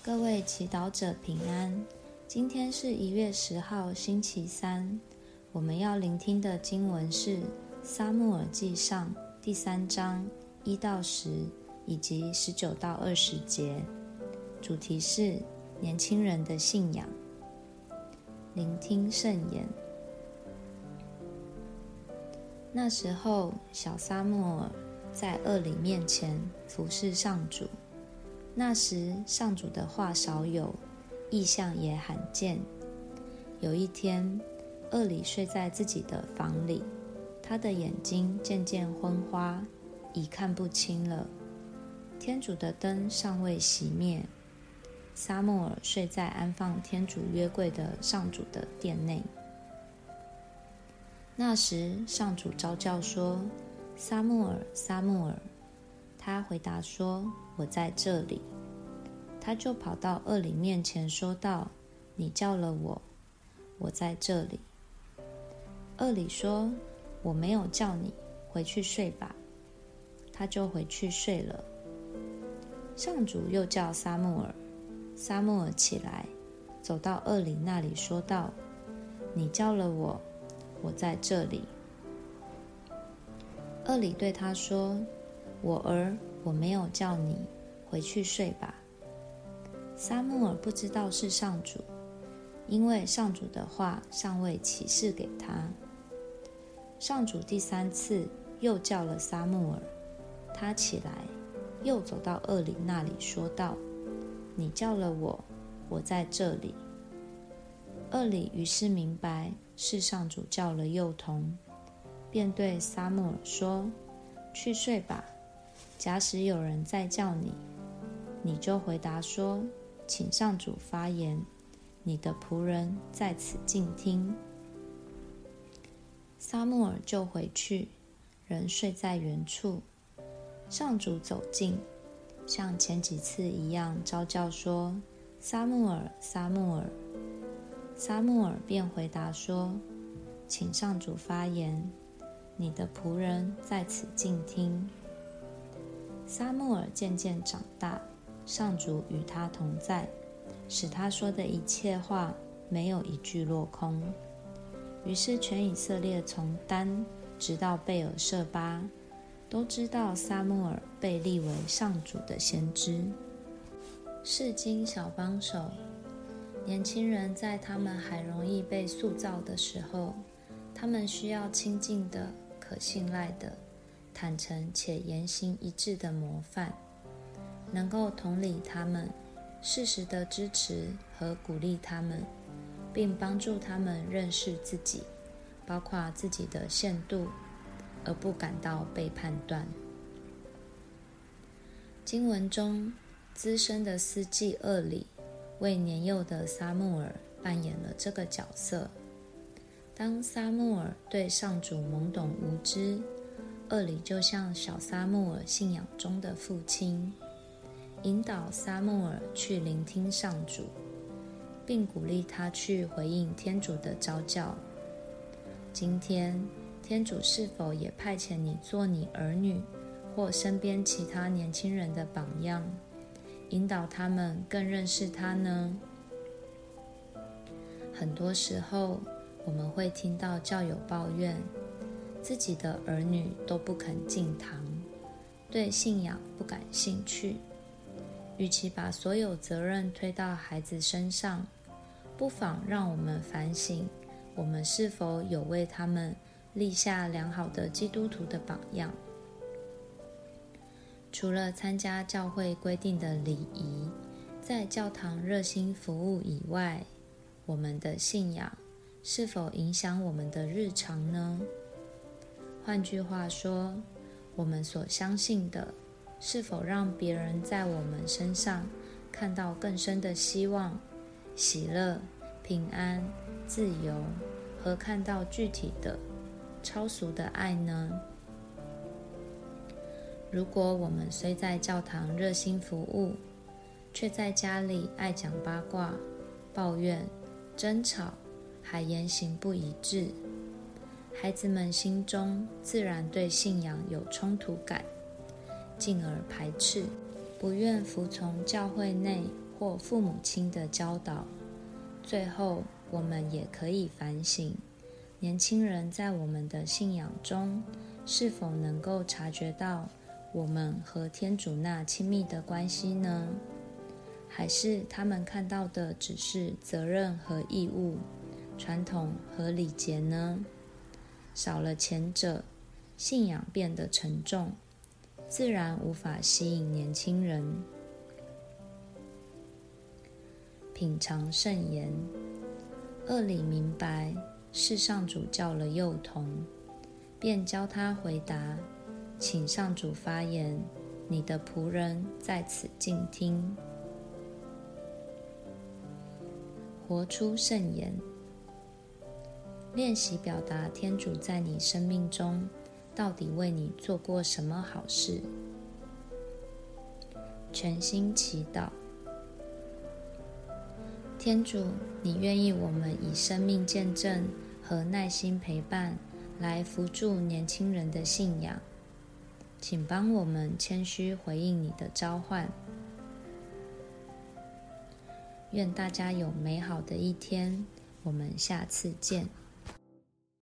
各位祈祷者平安。今天是一月十号，星期三。我们要聆听的经文是《撒母耳记上》第三章一到十，以及十九到二十节。主题是年轻人的信仰。聆听圣言。那时候，小撒母耳在厄里面前服侍上主。那时，上主的话少有，异象也罕见。有一天，厄里睡在自己的房里，他的眼睛渐渐昏花，已看不清了。天主的灯尚未熄灭，撒母耳睡在安放天主约柜的上主的殿内。那时，上主召叫说：“撒母耳，撒母耳。”他回答说：“我在这里。”他就跑到恶里面前说道：“你叫了我，我在这里。”恶里说：“我没有叫你，回去睡吧。”他就回去睡了。上主又叫撒母耳，撒母耳起来，走到恶里那里说道：“你叫了我，我在这里。”恶里对他说：“我儿，我没有叫你，回去睡吧。”撒母耳不知道是上主，因为上主的话尚未启示给他。上主第三次又叫了撒母耳，他起来，又走到厄里那里，说道：“你叫了我，我在这里。”厄里于是明白是上主叫了幼童，便对撒母耳说：“去睡吧。假使有人再叫你，你就回答说。”请上主发言，你的仆人在此静听。撒母耳就回去，仍睡在原处。上主走近，像前几次一样招叫说：“撒母耳，撒母耳。”撒母耳便回答说：“请上主发言，你的仆人在此静听。”撒母耳渐渐长大。上主与他同在，使他说的一切话没有一句落空。于是全以色列从丹直到贝尔舍巴，都知道撒母耳被立为上主的先知。释经小帮手，年轻人在他们还容易被塑造的时候，他们需要亲近的、可信赖的、坦诚且言行一致的模范。能够同理他们，适时的支持和鼓励他们，并帮助他们认识自己，包括自己的限度，而不感到被判断。经文中，资深的司祭厄里为年幼的撒母耳扮演了这个角色。当撒母耳对上主懵懂无知，厄里就像小撒母耳信仰中的父亲。引导撒母耳去聆听上主，并鼓励他去回应天主的召叫。今天，天主是否也派遣你做你儿女或身边其他年轻人的榜样，引导他们更认识他呢？很多时候，我们会听到教友抱怨，自己的儿女都不肯进堂，对信仰不感兴趣。与其把所有责任推到孩子身上，不妨让我们反省：我们是否有为他们立下良好的基督徒的榜样？除了参加教会规定的礼仪，在教堂热心服务以外，我们的信仰是否影响我们的日常呢？换句话说，我们所相信的。是否让别人在我们身上看到更深的希望、喜乐、平安、自由，和看到具体的、超俗的爱呢？如果我们虽在教堂热心服务，却在家里爱讲八卦、抱怨、争吵，还言行不一致，孩子们心中自然对信仰有冲突感。进而排斥，不愿服从教会内或父母亲的教导。最后，我们也可以反省，年轻人在我们的信仰中，是否能够察觉到我们和天主那亲密的关系呢？还是他们看到的只是责任和义务、传统和礼节呢？少了前者，信仰变得沉重，自然无法吸引年轻人。品尝圣言，厄里明白是上主叫了幼童。便教他回答，请上主发言，你的仆人在此静听。活出圣言，练习表达天主在你生命中到底为你做过什么好事。全心祈祷，天主，你愿意我们以生命见证和耐心陪伴。来辅助年轻人的信仰，请帮我们谦虚回应你的召唤。愿大家有美好的一天，我们下次见。